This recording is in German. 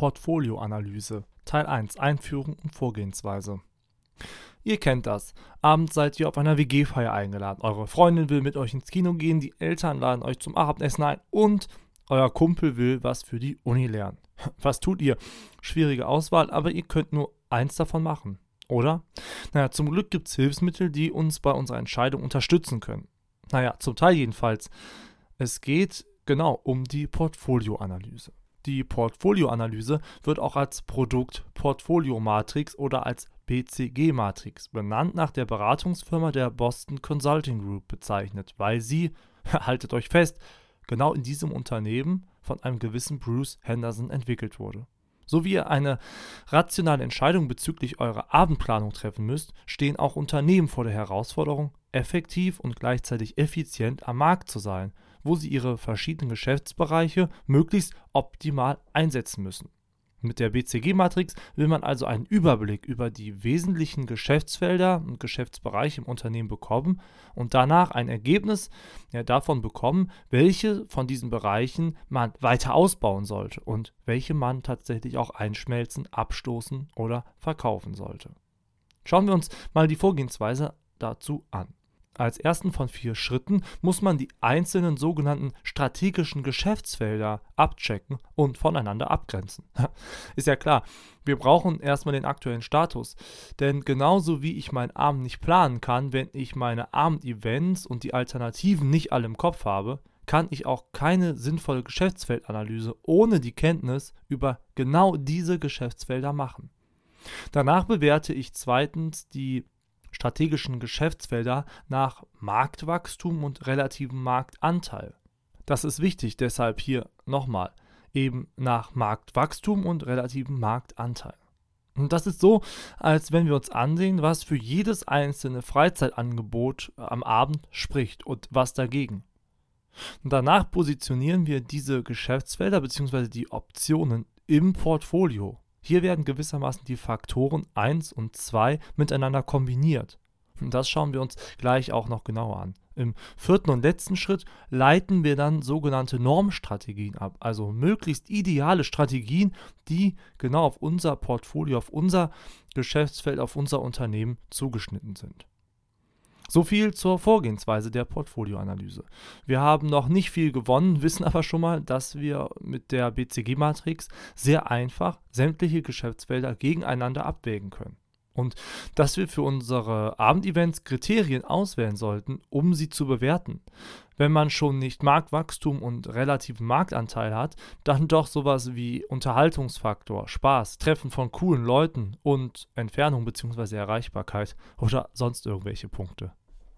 Portfolioanalyse. Teil 1 Einführung und Vorgehensweise. Ihr kennt das. Abends seid ihr auf einer WG-Feier eingeladen. Eure Freundin will mit euch ins Kino gehen, die Eltern laden euch zum Abendessen ein und euer Kumpel will was für die Uni lernen. Was tut ihr? Schwierige Auswahl, aber ihr könnt nur eins davon machen, oder? Naja, zum Glück gibt es Hilfsmittel, die uns bei unserer Entscheidung unterstützen können. Naja, zum Teil jedenfalls. Es geht genau um die Portfolioanalyse. Die Portfolioanalyse wird auch als Produkt-Portfolio-Matrix oder als BCG-Matrix, benannt nach der Beratungsfirma der Boston Consulting Group, bezeichnet, weil sie, haltet euch fest, genau in diesem Unternehmen von einem gewissen Bruce Henderson entwickelt wurde. So wie ihr eine rationale Entscheidung bezüglich eurer Abendplanung treffen müsst, stehen auch Unternehmen vor der Herausforderung, effektiv und gleichzeitig effizient am Markt zu sein wo sie ihre verschiedenen Geschäftsbereiche möglichst optimal einsetzen müssen. Mit der BCG-Matrix will man also einen Überblick über die wesentlichen Geschäftsfelder und Geschäftsbereiche im Unternehmen bekommen und danach ein Ergebnis ja, davon bekommen, welche von diesen Bereichen man weiter ausbauen sollte und welche man tatsächlich auch einschmelzen, abstoßen oder verkaufen sollte. Schauen wir uns mal die Vorgehensweise dazu an. Als ersten von vier Schritten muss man die einzelnen sogenannten strategischen Geschäftsfelder abchecken und voneinander abgrenzen. Ist ja klar, wir brauchen erstmal den aktuellen Status. Denn genauso wie ich meinen Abend nicht planen kann, wenn ich meine Abendevents und die Alternativen nicht alle im Kopf habe, kann ich auch keine sinnvolle Geschäftsfeldanalyse ohne die Kenntnis über genau diese Geschäftsfelder machen. Danach bewerte ich zweitens die strategischen Geschäftsfelder nach Marktwachstum und relativem Marktanteil. Das ist wichtig, deshalb hier nochmal eben nach Marktwachstum und relativem Marktanteil. Und das ist so, als wenn wir uns ansehen, was für jedes einzelne Freizeitangebot am Abend spricht und was dagegen. Und danach positionieren wir diese Geschäftsfelder bzw. die Optionen im Portfolio. Hier werden gewissermaßen die Faktoren 1 und 2 miteinander kombiniert. Und das schauen wir uns gleich auch noch genauer an. Im vierten und letzten Schritt leiten wir dann sogenannte Normstrategien ab, also möglichst ideale Strategien, die genau auf unser Portfolio, auf unser Geschäftsfeld, auf unser Unternehmen zugeschnitten sind. So viel zur Vorgehensweise der Portfolioanalyse. Wir haben noch nicht viel gewonnen, wissen aber schon mal, dass wir mit der BCG-Matrix sehr einfach sämtliche Geschäftsfelder gegeneinander abwägen können. Und dass wir für unsere Abendevents Kriterien auswählen sollten, um sie zu bewerten. Wenn man schon nicht Marktwachstum und relativen Marktanteil hat, dann doch sowas wie Unterhaltungsfaktor, Spaß, Treffen von coolen Leuten und Entfernung bzw. Erreichbarkeit oder sonst irgendwelche Punkte.